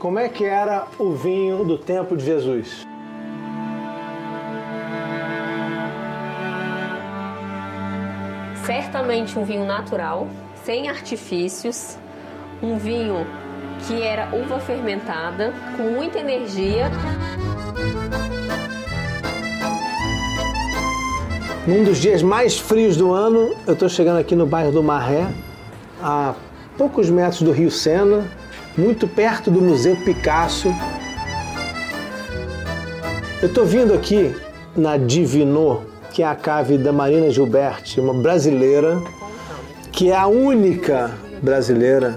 como é que era o vinho do tempo de Jesus? Certamente um vinho natural, sem artifícios, um vinho que era uva fermentada, com muita energia. Num dos dias mais frios do ano, eu estou chegando aqui no bairro do Marré, a poucos metros do Rio Sena, muito perto do Museu Picasso. Eu estou vindo aqui na Divinô, que é a cave da Marina Gilberti, uma brasileira, que é a única brasileira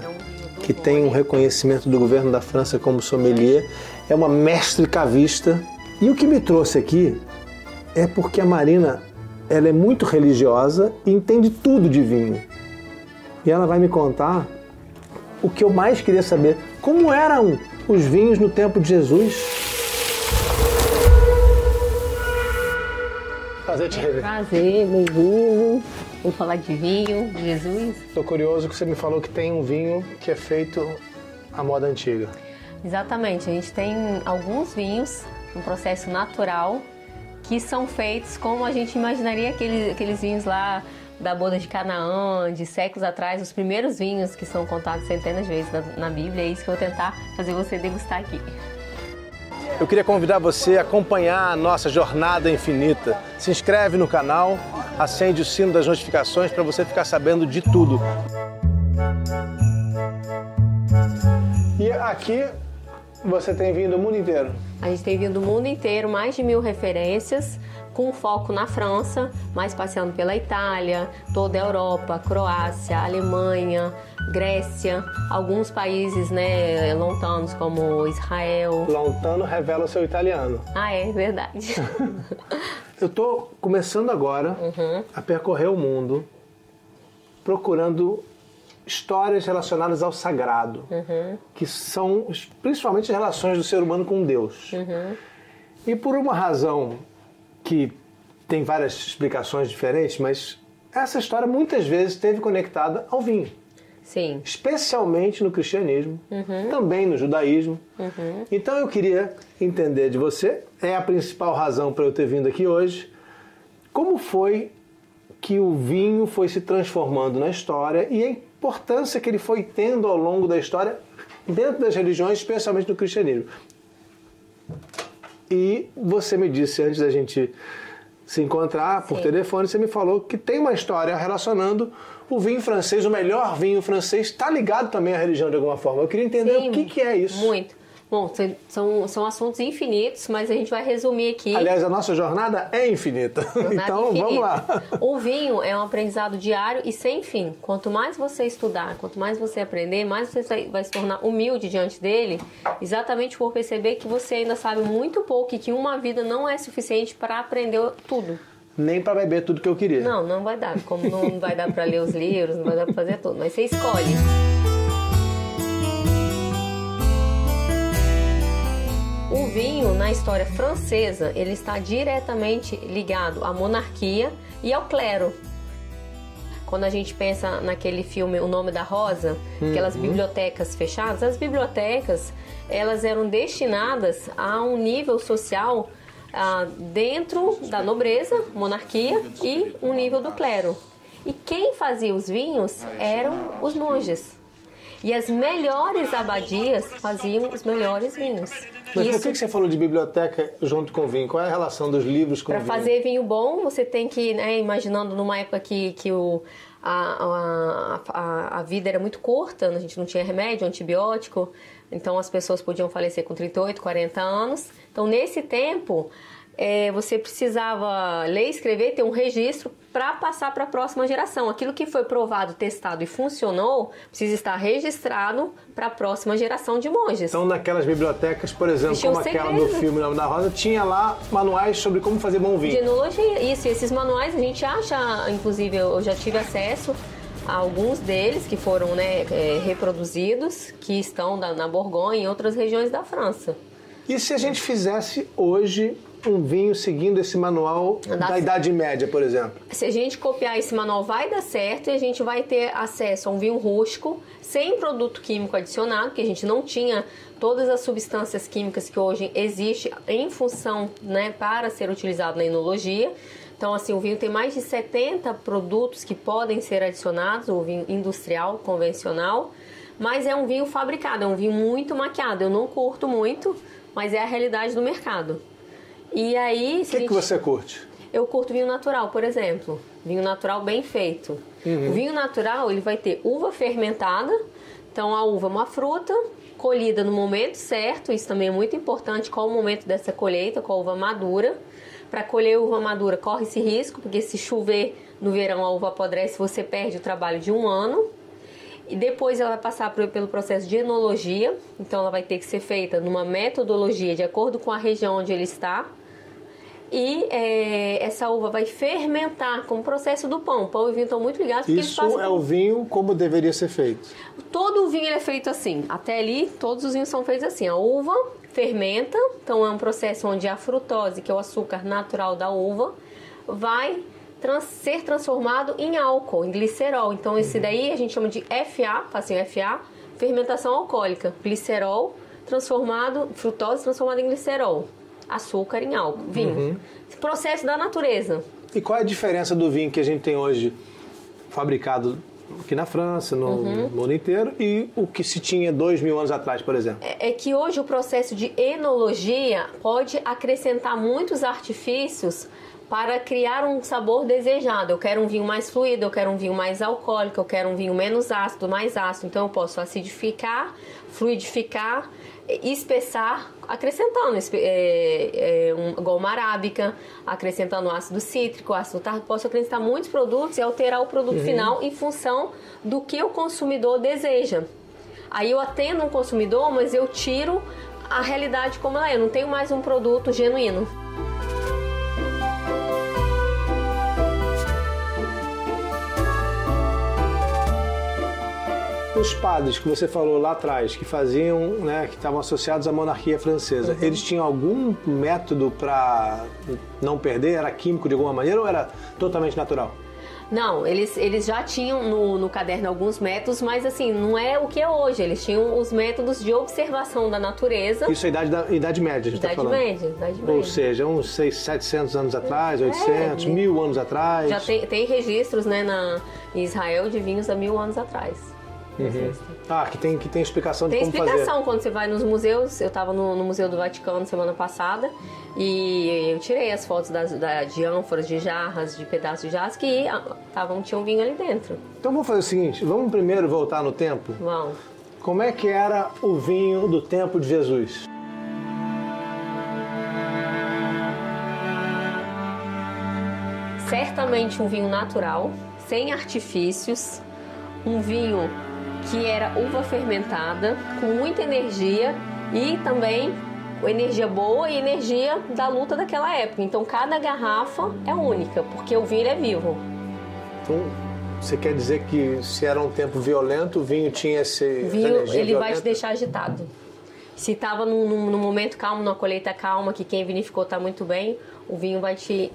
que tem um reconhecimento do governo da França como sommelier, é uma mestre cavista. E o que me trouxe aqui é porque a Marina ela é muito religiosa e entende tudo de vinho. E ela vai me contar o que eu mais queria saber: como eram os vinhos no tempo de Jesus. Prazer te rever. Prazer, bem-vindo. Vamos falar de vinho, de Jesus. Estou curioso que você me falou que tem um vinho que é feito à moda antiga. Exatamente, a gente tem alguns vinhos, um processo natural, que são feitos como a gente imaginaria aqueles, aqueles vinhos lá da boda de Canaã, de séculos atrás, os primeiros vinhos que são contados centenas de vezes na, na Bíblia. É isso que eu vou tentar fazer você degustar aqui. Eu queria convidar você a acompanhar a nossa jornada infinita. Se inscreve no canal, acende o sino das notificações para você ficar sabendo de tudo. E aqui você tem vindo o mundo inteiro? A gente tem vindo o mundo inteiro, mais de mil referências, com foco na França, mas passeando pela Itália, toda a Europa, Croácia, Alemanha, Grécia, alguns países né, lontanos como Israel. Lontano revela o seu italiano. Ah, é verdade. Eu estou começando agora uhum. a percorrer o mundo procurando histórias relacionadas ao sagrado, uhum. que são principalmente as relações do ser humano com Deus. Uhum. E por uma razão que tem várias explicações diferentes, mas essa história muitas vezes esteve conectada ao vinho. Sim. Especialmente no cristianismo, uhum. também no judaísmo. Uhum. Então eu queria entender de você, é a principal razão para eu ter vindo aqui hoje, como foi que o vinho foi se transformando na história e a importância que ele foi tendo ao longo da história dentro das religiões, especialmente no cristianismo. E você me disse antes da gente se encontrar por Sim. telefone, você me falou que tem uma história relacionando o vinho francês, o melhor vinho francês, está ligado também à religião de alguma forma. Eu queria entender Sim, o que, que é isso. Muito. Bom, são, são assuntos infinitos, mas a gente vai resumir aqui. Aliás, a nossa jornada é infinita. Jornada então, infinita. vamos lá. O vinho é um aprendizado diário e sem fim. Quanto mais você estudar, quanto mais você aprender, mais você vai se tornar humilde diante dele, exatamente por perceber que você ainda sabe muito pouco e que uma vida não é suficiente para aprender tudo nem para beber tudo que eu queria. Não, não vai dar. Como não vai dar para ler os livros, não vai dar para fazer tudo. Mas você escolhe. O vinho, na história francesa, ele está diretamente ligado à monarquia e ao clero. Quando a gente pensa naquele filme O Nome da Rosa, uhum. aquelas bibliotecas fechadas, as bibliotecas elas eram destinadas a um nível social ah, dentro da nobreza, monarquia e um nível do clero. E quem fazia os vinhos eram os monges. E as melhores abadias faziam os melhores vinhos. Mas Isso... por que você falou de biblioteca junto com vinho? Qual é a relação dos livros com pra vinho? Para fazer vinho bom, você tem que, né, imaginando numa época que, que o, a, a, a, vida era muito curta, a gente não tinha remédio, antibiótico, então as pessoas podiam falecer com 38, 40 anos. Então, nesse tempo, é, você precisava ler, escrever, ter um registro para passar para a próxima geração. Aquilo que foi provado, testado e funcionou precisa estar registrado para a próxima geração de monges. Então, naquelas bibliotecas, por exemplo, como aquela do filme Nome da Rosa, tinha lá manuais sobre como fazer bom vinho. De enologia, isso. E esses manuais a gente acha, inclusive, eu já tive acesso a alguns deles que foram né, é, reproduzidos, que estão na Borgonha e em outras regiões da França. E se a gente fizesse hoje um vinho seguindo esse manual Dá- da Idade Média, por exemplo? Se a gente copiar esse manual, vai dar certo e a gente vai ter acesso a um vinho rústico, sem produto químico adicionado, que a gente não tinha todas as substâncias químicas que hoje existem em função, né, para ser utilizado na enologia. Então, assim, o vinho tem mais de 70 produtos que podem ser adicionados, o vinho industrial, convencional, mas é um vinho fabricado, é um vinho muito maquiado. Eu não curto muito, mas é a realidade do mercado. E aí, O que, a que gente- você curte? eu curto vinho natural, por exemplo. Vinho natural bem feito. O vinho natural, ele vai ter uva fermentada. Então, a uva é uma fruta colhida no momento certo. Isso também é muito importante. Qual o momento dessa colheita, com a uva madura. Para colher uva madura, corre esse risco, porque se chover no verão, a uva apodrece, você perde o trabalho de um ano. E depois ela vai passar pelo processo de enologia. Então, ela vai ter que ser feita numa metodologia de acordo com a região onde ele está. E é, essa uva vai fermentar como o processo do pão. O pão e o vinho estão muito ligados Isso fazem é o vinho como deveria ser feito. Todo o vinho é feito assim. Até ali, todos os vinhos são feitos assim. A uva fermenta, então é um processo onde a frutose, que é o açúcar natural da uva, vai trans- ser transformado em álcool, em glicerol. Então esse daí a gente chama de FA, facinho FA, fermentação alcoólica. Glicerol transformado, frutose transformada em glicerol. Açúcar em álcool, vinho. Processo da natureza. E qual é a diferença do vinho que a gente tem hoje fabricado aqui na França, no Uhum. mundo inteiro, e o que se tinha dois mil anos atrás, por exemplo? é que hoje o processo de enologia pode acrescentar muitos artifícios para criar um sabor desejado. Eu quero um vinho mais fluido, eu quero um vinho mais alcoólico, eu quero um vinho menos ácido, mais ácido. Então eu posso acidificar, fluidificar, espessar, acrescentando é, é, um, goma arábica, acrescentando ácido cítrico, ácido tartárico. Posso acrescentar muitos produtos e alterar o produto final em função do que o consumidor deseja. Aí eu atendo um consumidor, mas eu tiro a realidade como ela é. Eu não tenho mais um produto genuíno. Os padres que você falou lá atrás, que faziam, né, que estavam associados à monarquia francesa, Uhum. eles tinham algum método para não perder? Era químico de alguma maneira ou era totalmente natural? Não, eles, eles já tinham no, no caderno alguns métodos, mas assim, não é o que é hoje. Eles tinham os métodos de observação da natureza. Isso é idade, da, idade média, a gente está Idade falando. média, idade Ou média. seja, uns 600, 700 anos atrás, 800, É. mil anos atrás. Já tem, tem registros né, na, em Israel de vinhos há mil anos atrás. Ah, que tem, que tem explicação de Tem como explicação quando você vai nos museus. Eu estava no, no Museu do Vaticano semana passada e eu tirei as fotos das, da- de ânforas, de jarras, de pedaços de jarras que ah, tavam, tinha um vinho ali dentro. fazer. Então vamos fazer o seguinte, vamos primeiro voltar no tempo. Vão. Como é que era o vinho do tempo de Jesus? Certamente um vinho natural, sem artifícios, um vinho que era uva fermentada, com muita energia e também energia boa e energia da luta daquela época. Então cada garrafa é única, porque o vinho é vivo. Então, você quer dizer que se era um tempo violento, o vinho tinha esse vinho energia ele vai violenta? te deixar agitado. Se estava num, num- num momento calmo, numa colheita calma, que quem vinificou está muito bem, o vinho vai te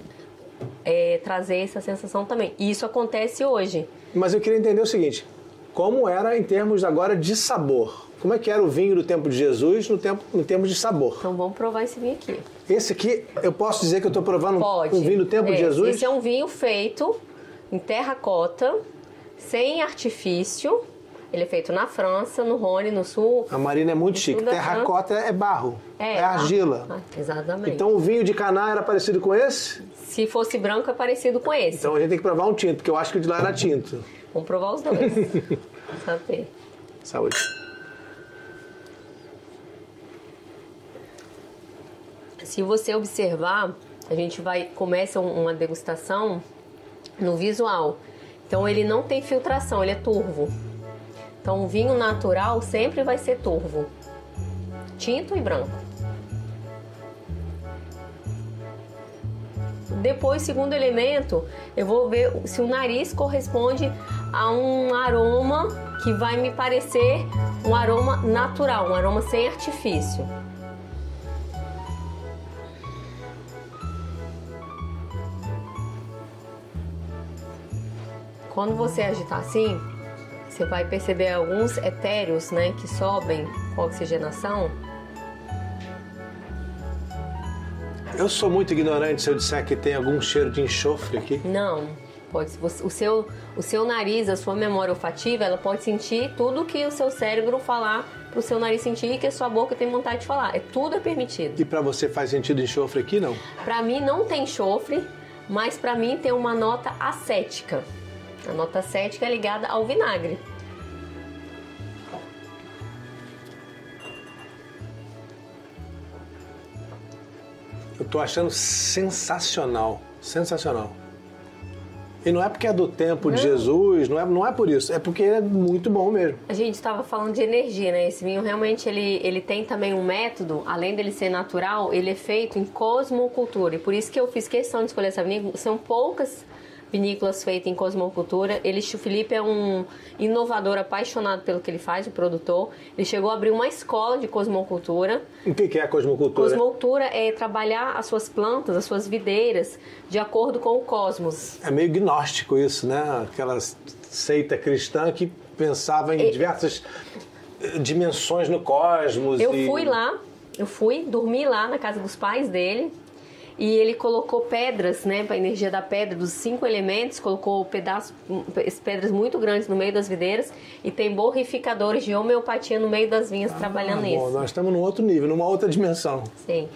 é, trazer essa sensação também. E isso acontece hoje. Mas eu queria entender o seguinte: como era em termos agora de sabor? Como é que era o vinho do tempo de Jesus no tempo, em termos de sabor? Então vamos provar esse vinho aqui. Esse aqui, eu posso dizer que eu estou provando Pode. um vinho do tempo É, de Jesus? Esse é um vinho feito em terracota, sem artifício. Ele é feito na França, no Rhône, no sul. A Marina é muito chique. Terracota é barro, é, tá? argila. Ah, exatamente. Então o vinho de Caná era parecido com esse? Se fosse branco, é parecido com esse. Então a gente tem que provar um tinto, porque eu acho que o de lá era tinto. Vamos provar os dois. Saber. Saúde. Se você observar, a gente vai começa um- uma degustação no visual. Então ele não tem filtração, ele é turvo. Então o vinho natural sempre vai ser turvo. Tinto e branco. Depois, segundo elemento, eu vou ver se o nariz corresponde a um aroma que vai me parecer um aroma natural, um aroma sem artifício. Quando você agitar assim, você vai perceber alguns etéreos, né, que sobem com a oxigenação. Eu sou muito ignorante se eu disser que tem algum cheiro de enxofre aqui. Não, pode. O seu, o seu nariz, a sua memória olfativa, ela pode sentir tudo que o seu cérebro falar para o seu nariz sentir e que a sua boca tem vontade de falar. É tudo é permitido. E para você faz sentido enxofre aqui, não? Para mim não tem enxofre, mas para mim tem uma nota acética. A nota acética é ligada ao vinagre. Eu tô achando sensacional, sensacional. E não é porque é do tempo de Jesus, não é, não é por isso, é porque ele é muito bom mesmo. A gente estava falando de energia, né? Esse vinho realmente ele, ele tem também um método, além dele ser natural, ele é feito em cosmocultura. E por isso que eu fiz questão de escolher essa vinícola. São poucas vinícolas feitas em cosmocultura. Ele, o Felipe é um inovador apaixonado pelo que ele faz, o produtor. Ele chegou a abrir uma escola de cosmocultura. O que é a cosmocultura? Cosmocultura é trabalhar as suas plantas, as suas videiras, de acordo com o cosmos. É meio gnóstico isso, né? Aquela seita cristã que pensava em diversas eh, dimensões no cosmos. Eu e... fui lá, eu fui, dormi lá na casa dos pais dele. E ele colocou pedras, né, para a energia da pedra, dos cinco elementos, colocou pedaços, pedras muito grandes no meio das videiras e tem borrificadores de homeopatia no meio das vinhas ah, trabalhando bom, nisso. Nós estamos num outro nível, numa outra dimensão. Sim.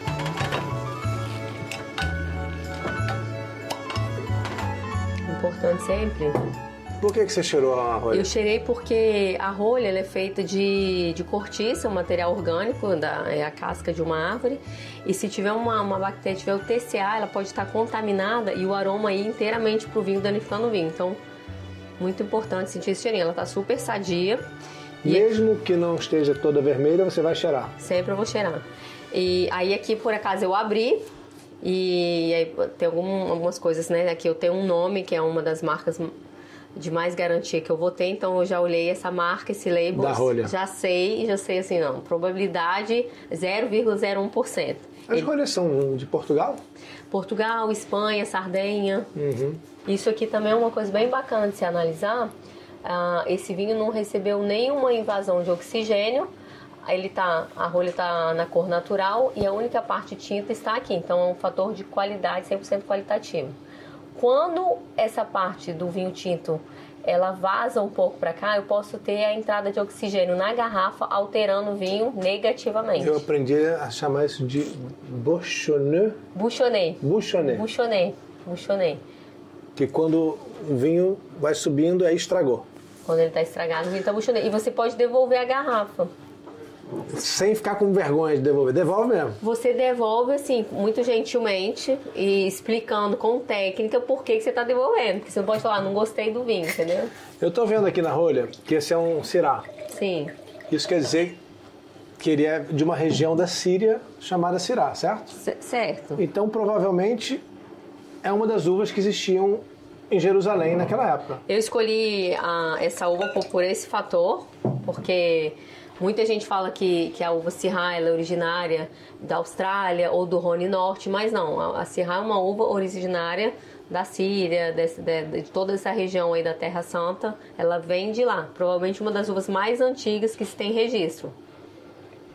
Importante sempre por que, que você cheirou a rolha? Eu cheirei porque a rolha é feita de, de cortiça, um material orgânico, da, é a casca de uma árvore. E se tiver uma, uma bactéria, tiver o TCA, ela pode estar contaminada e o aroma ir inteiramente para o vinho, danificando o vinho. Então, muito importante sentir esse cheirinho. Ela está super sadia. Mesmo que não esteja toda vermelha, você vai cheirar? Sempre eu vou cheirar. E aí aqui, por acaso, eu abri e aí tem algum, algumas coisas, né? Aqui eu tenho um nome, que é uma das marcas de mais garantia que eu vou ter, então eu já olhei essa marca, esse label, já sei, já sei assim, não, probabilidade 0,01%. As Ele... rolhas são de Portugal? Portugal, Espanha, Sardenha. Uhum. Isso aqui também é uma coisa bem bacana de se analisar. Uh, esse vinho não recebeu nenhuma invasão de oxigênio. Ele tá, a rolha está na cor natural e a única parte tinta está aqui. Então é um fator de qualidade 100% qualitativo. Quando essa parte do vinho tinto ela vaza um pouco para cá, eu posso ter a entrada de oxigênio na garrafa, alterando o vinho negativamente. Eu aprendi a chamar isso de bouchonnet. Bouchonnet. Bouchonnet. Bouchonnet. Bouchonnet. Que quando o vinho vai subindo, aí estragou. Quando ele está estragado, o vinho está bouchonnet. E você pode devolver a garrafa sem ficar com vergonha de devolver. Devolve mesmo. Você devolve, assim, muito gentilmente e explicando com técnica por que, que você está devolvendo. Porque você não pode falar, não gostei do vinho, entendeu? Eu estou vendo aqui na rolha que esse é um cirá. Sim. Isso quer dizer que ele é de uma região da Síria chamada Cirá, certo? C certo. Então, provavelmente, é uma das uvas que existiam em Jerusalém naquela época. Eu escolhi a, essa uva por, por esse fator, porque Muita gente fala que, que a uva Syrah é originária da Austrália ou do Rhône Norte, mas não. A, a Syrah é uma uva originária da Síria, de, de, de, toda essa região aí da Terra Santa, ela vem de lá. Provavelmente uma das uvas mais antigas que se tem registro.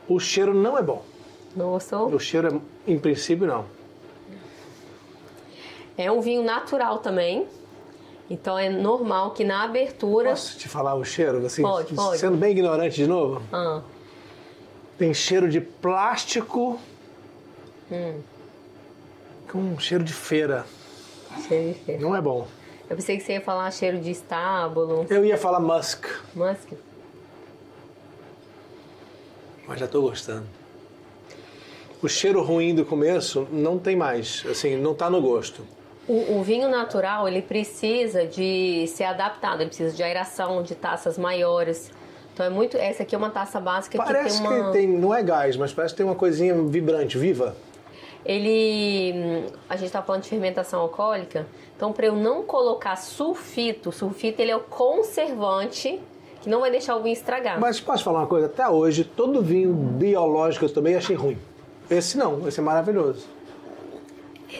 O cheiro não é bom. Não gostou? O cheiro, é, em princípio, não. É um vinho natural também. Então é normal que na abertura. Posso te falar o cheiro? Assim, pode, pode. Sendo bem ignorante de novo? Ah. Tem cheiro de plástico. Hum. Com um cheiro de feira. Cheiro de feira. Não é bom. Eu pensei que você ia falar cheiro de estábulo. Eu ia falar musk. Musk? Mas já estou gostando. O cheiro ruim do começo não tem mais, assim, não está no gosto. O, o, vinho natural ele precisa de ser adaptado, ele precisa de aeração, de taças maiores. Então é muito. Essa aqui é uma taça básica parece que tem uma. Que tem, não é gás, mas parece que tem uma coisinha vibrante, viva. Ele. A gente está falando de fermentação alcoólica, então para eu não colocar sulfito, sulfito ele é o conservante que não vai deixar o vinho estragar. Mas posso falar uma coisa? Até hoje, todo vinho biológico eu também achei ruim. Esse não, esse é maravilhoso.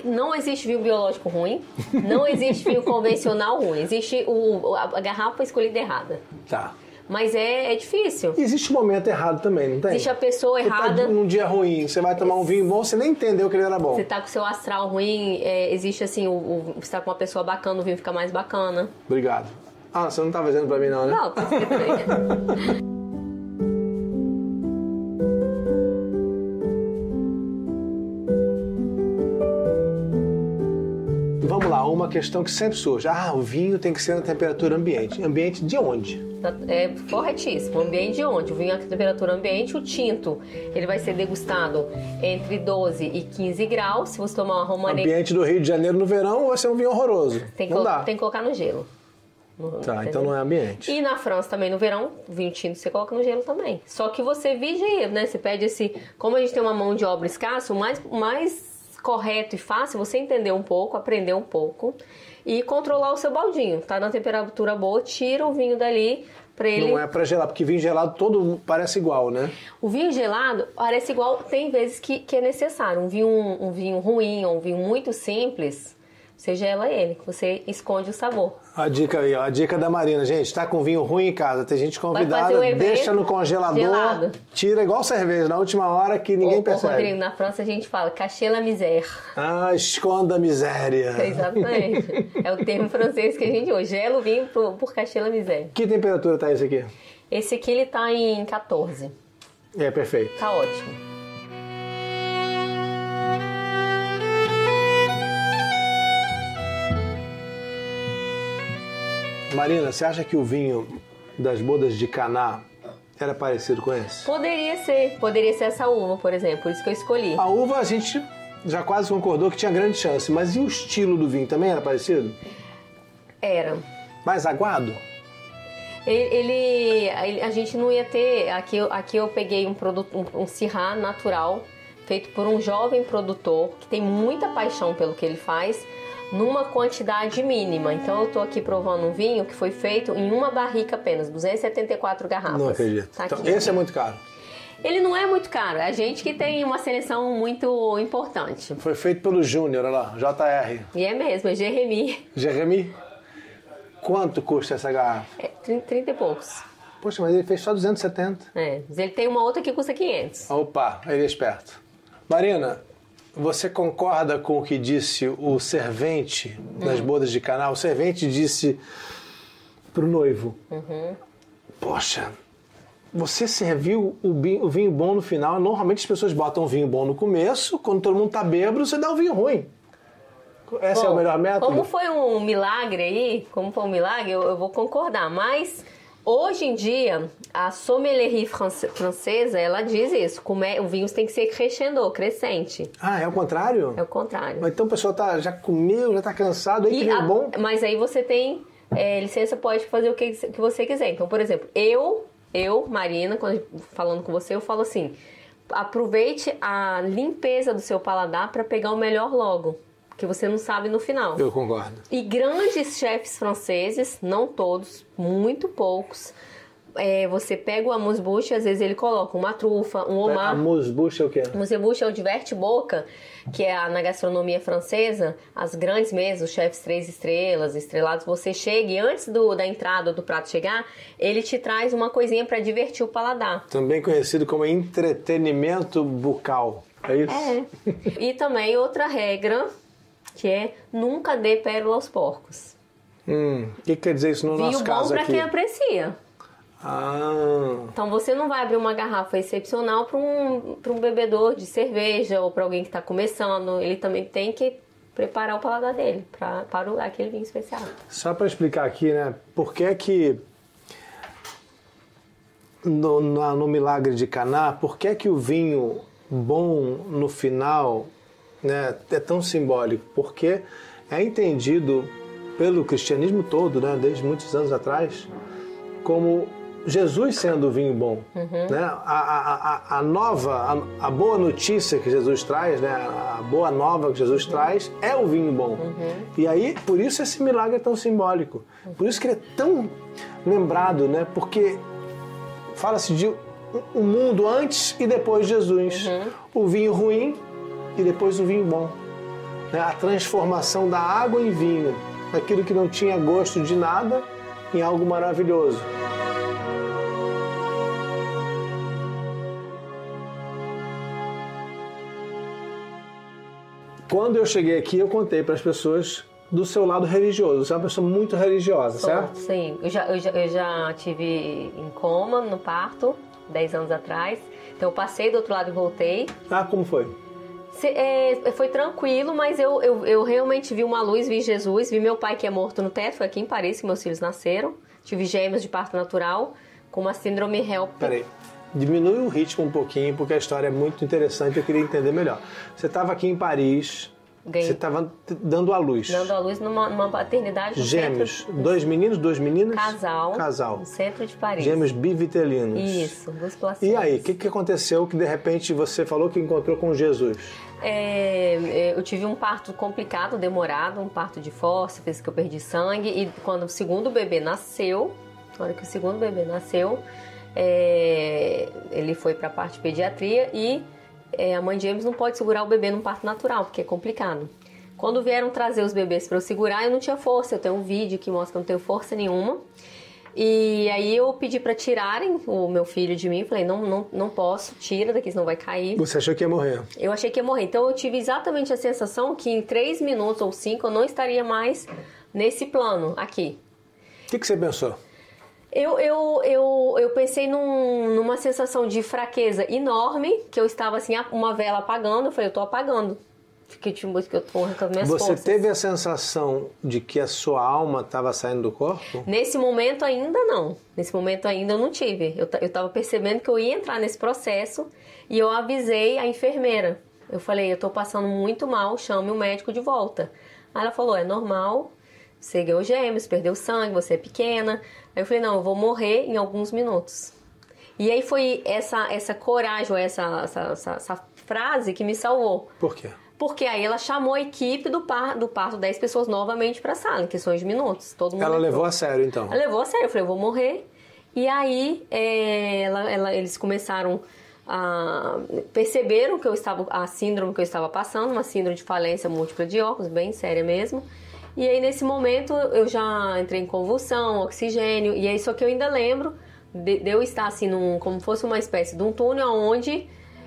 Não existe vinho biológico ruim, não existe vinho convencional ruim. Existe o, a garrafa escolhida errada. Tá. Mas é, é difícil. E existe um momento errado também, não tem? Existe a pessoa Você tá errada. num dia ruim, você vai tomar um vinho bom, você nem entendeu que ele era bom. Você tá com o seu astral ruim, é, existe assim, o, o- você tá com uma pessoa bacana, o vinho fica mais bacana. Obrigado. Ah, você não tá fazendo pra mim não, né? Não, tá uma questão que sempre surge. Ah, o vinho tem que ser na temperatura ambiente. Ambiente de onde? Tá- É corretíssimo. Ambiente de onde? O vinho a temperatura ambiente, o tinto, ele vai ser degustado entre 12 e 15 graus. Se você tomar uma romané, Ambiente do Rio de Janeiro no verão vai ser um vinho horroroso. tem que, não dá. tem que colocar no gelo. No- Tá, então não é ambiente. E na França também no verão, vinho tinto você coloca no gelo também. Só que você vigia, né? Você pede esse. Como a gente tem uma mão de obra escassa, o mais, o mais correto e fácil você entender um pouco, aprender um pouco e controlar o seu baldinho. Tá na temperatura boa, tira o vinho dali pra ele. Não é pra gelar, porque vinho gelado todo parece igual, né? O vinho gelado parece igual, tem vezes que, que é necessário. Um vinho, um vinho ruim ou um vinho muito simples, você gela ele, você esconde o sabor. A dica aí, ó, a dica da Marina, gente, tá com vinho ruim em casa, tem gente convidada, evento deixa no congelador, gelado. tira igual cerveja na última hora que ninguém Ô, ô, percebe. Rodrigo, na França a gente fala cachet la misère. Ah, esconda a miséria. Exatamente. é o termo francês que a gente usa. Gela o vinho por, por cachet la misère. Que temperatura tá esse aqui? Esse aqui ele tá em 14. É, perfeito. Tá ótimo. Marina, você acha que o vinho das bodas de Caná era parecido com esse? Poderia ser. Poderia ser essa uva, por exemplo. Por isso que eu escolhi. A uva a gente já quase concordou que tinha grande chance, mas e o estilo do vinho também era parecido? Era. Mais aguado? Ele, ele- a gente não ia ter. Aqui, eu- aqui eu peguei um produto, um, um Syrah natural, feito por um jovem produtor que tem muita paixão pelo que ele faz, numa quantidade mínima. Então eu tô aqui provando um vinho que foi feito em uma barrica apenas, 274 garrafas. Não acredito. Tá Então, aqui. esse é muito caro. Ele não é muito caro, é a gente que tem uma seleção muito importante. Foi feito pelo Júnior, olha lá, JR. E é mesmo, é Jeremy. Jeremy, quanto custa essa garrafa? É 30, 30 e poucos. Poxa, mas ele fez só 270. É, mas ele tem uma outra que custa 500. Opa, ele é esperto. Marina, você concorda com o que disse o servente nas bodas de Caná? O servente disse pro noivo: Poxa, você serviu o vinho, o vinho bom no final. Normalmente as pessoas botam o vinho bom no começo, quando todo mundo tá bêbado, você dá o vinho ruim. Esse é o Bom, melhor método? Como foi um milagre aí, como foi um milagre, eu, eu vou concordar. Mas hoje em dia, a sommelierie france- francesa, ela diz isso. Como é, o vinho tem que ser crescendo, crescente. Ah, é o contrário? É o contrário. Mas Então o pessoal tá, já comeu, já tá cansado, aí que E vinho a- bom. Mas aí você tem é, licença, pode fazer o que, que você quiser. Então, por exemplo, eu, eu, Marina, quando falando com você, eu falo assim: aproveite a limpeza do seu paladar para pegar o melhor logo. Porque você não sabe no final. Eu concordo. E grandes chefes franceses, não todos, muito poucos, é, você pega o amuse-bouche, às vezes ele coloca uma trufa, um A homard. musbucha é o quê? Amuse-bouche é o diverte-boca, que é a- na gastronomia francesa, as grandes mesas, os chefes três estrelas, estrelados, você chega e antes do, da entrada do prato chegar, ele te traz uma coisinha para divertir o paladar. Também conhecido como entretenimento bucal. É isso? É. e também outra regra, que é nunca dê pérola aos porcos. Hum, o que quer dizer isso no Vinho nosso bom caso para aqui? quem aprecia. Ah, Então você não vai abrir uma garrafa excepcional para um, pra um bebedor de cerveja ou para alguém que está começando. Ele também tem que preparar o paladar dele pra, para o- aquele vinho especial. só para explicar aqui, né? Por que que no, na- no milagre de Caná, por que que o vinho bom no final, né, é tão simbólico? Porque é entendido pelo cristianismo todo, né, desde muitos anos atrás, como Jesus sendo o vinho bom, né? A, a, a, nova, a, a boa notícia que Jesus traz, né? A boa nova que Jesus traz é o vinho bom. E aí, por isso esse milagre é tão simbólico. Por isso que ele é tão lembrado, né? Porque fala-se de um mundo antes e depois de Jesus. O vinho ruim e depois o vinho bom. né, a transformação da água em vinho, aquilo que não tinha gosto de nada em algo maravilhoso. Quando eu cheguei aqui, eu contei para as pessoas do seu lado religioso. Você é uma pessoa muito religiosa, Sou, certo? Sim, eu já, eu, já, eu já tive em coma no parto, 10 anos atrás. Então eu passei do outro lado e voltei. Ah, como foi? Se, é, foi tranquilo, mas eu, eu, eu, realmente vi uma luz, vi Jesus, vi meu pai que é morto no teto, foi aqui em Paris que meus filhos nasceram. Tive gêmeos de parto natural, com uma síndrome HELP. Peraí, diminui o ritmo um pouquinho, porque a história é muito interessante, eu queria entender melhor. Você estava aqui em Paris, Ganhei. você estava dando à luz. Dando à luz numa, numa paternidade Gêmeos, centro, dois meninos, duas meninas? casal, Casal. no centro de Paris. Gêmeos bivitelinos. Isso, duas placentas. E aí, o que, que aconteceu que de repente você falou que encontrou com Jesus? É, eu tive um parto complicado, demorado, um parto de força, fez que eu perdi sangue. E quando o segundo bebê nasceu, na hora que o segundo bebê nasceu, é, ele foi para a parte de pediatria e é, a mãe de James não pode segurar o bebê num parto natural, porque é complicado. Quando vieram trazer os bebês para eu segurar, eu não tinha força. Eu tenho um vídeo que mostra que eu não tenho força nenhuma. E aí eu pedi para tirarem o meu filho de mim. Falei, não, não, não posso, tira daqui, senão vai cair. Você achou que ia morrer? Eu achei que ia morrer. Então eu tive exatamente a sensação que em três minutos ou cinco eu não estaria mais nesse plano aqui. O que, que você pensou? Eu, eu, eu, eu pensei num, numa sensação de fraqueza enorme, que eu estava assim, uma vela apagando. Eu falei, eu tô apagando. Fiquei tipo, que eu tô as minhas Você forças. teve a sensação de que a sua alma estava saindo do corpo? Nesse momento ainda não. Nesse momento ainda eu não tive. Eu, eu tava percebendo que eu ia entrar nesse processo e eu avisei a enfermeira. Eu falei, eu tô passando muito mal, chame o médico de volta. Aí ela falou, é normal, você ganhou gêmeos, perdeu sangue, você é pequena. Aí eu falei, não, eu vou morrer em alguns minutos. E aí foi essa, essa coragem, essa, essa, essa, essa frase que me salvou. Por quê? Porque aí ela chamou a equipe do, par, do parto 10 pessoas novamente pra sala, em questões de minutos. Todo mundo Ela entrou. levou a sério, então. Ela levou a sério, eu falei, eu vou morrer. E aí é, ela- ela- eles começaram a. perceberam que eu estava. a síndrome que eu estava passando, uma síndrome de falência múltipla de óculos, bem séria mesmo. E aí nesse momento eu já entrei em convulsão, oxigênio, e aí só que eu ainda lembro de, de eu estar assim, num, como fosse uma espécie de um túnel onde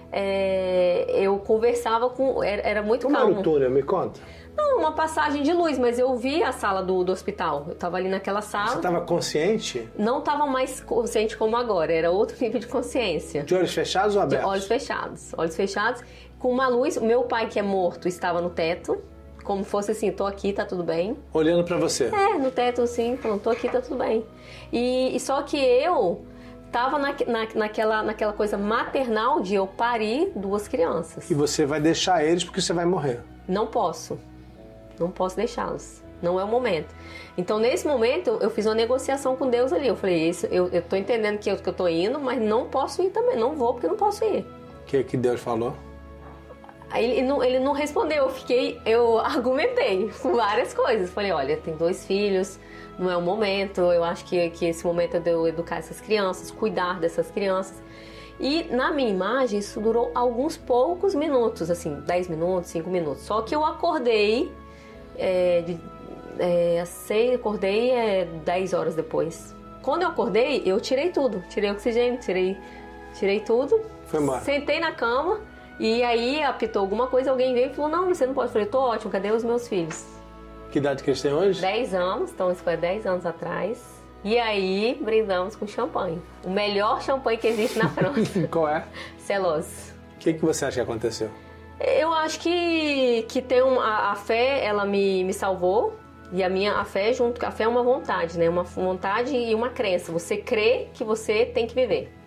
é, eu conversava com. Era, era muito Como era calmo. o túnel? Me conta. Não, uma passagem de luz, mas eu vi a sala do, do hospital. Eu tava ali naquela Você sala. estava consciente? Não estava mais consciente como agora, era outro nível de consciência. De olhos fechados ou De abertos? olhos fechados. Olhos fechados, com uma luz. O meu pai, que é morto, estava no teto. Como fosse assim, tô aqui, tá tudo bem. Olhando pra você. É, no teto assim, falando, tô aqui, tá tudo bem. E, e só que eu tava na, na, naquela, naquela coisa maternal de eu parir duas crianças. E você vai deixar eles porque você vai morrer. Não posso. Não posso deixá-los. Não é o momento. Então, nesse momento, eu fiz uma negociação com Deus ali. Eu falei, isso, eu, eu tô entendendo que eu, que eu tô indo, mas não posso ir também. Não vou porque não posso ir. O que, que Deus falou? Ele não, ele não respondeu, eu fiquei, eu argumentei com várias coisas. Falei, olha, tem dois filhos, não é o momento, eu acho que, que esse momento é de eu educar essas crianças, cuidar dessas crianças. E na minha imagem isso durou alguns poucos minutos, assim, 10 minutos, 5 minutos. Só que eu acordei, é, de, é, às seis, acordei é, 10 horas depois. Quando eu acordei, eu tirei tudo, tirei oxigênio, tirei, tirei tudo. Foi embora. Sentei na cama e aí apitou alguma coisa, alguém veio e falou: Não, você não pode. Eu falei: Tô ótimo, cadê os meus filhos? Que idade que eles têm hoje? 10 anos, então isso foi 10 anos atrás. E aí brindamos com champanhe. O melhor champanhe que existe na França. Qual é? Celos. O que, que você acha que aconteceu? Eu acho que, que tem um, a, a fé, ela me, me salvou. E a minha a fé junto, a fé é uma vontade, né? Uma vontade e uma crença. Você crê que você tem que viver.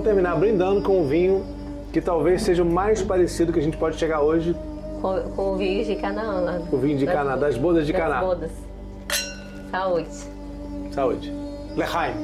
Vamos terminar brindando com um vinho que talvez seja o mais parecido que a gente pode chegar hoje, Com, com o vinho de Canaã lá. o vinho de Das bodas. das bodas de Das Caná. bodas. Saúde. Saúde. Lechaim.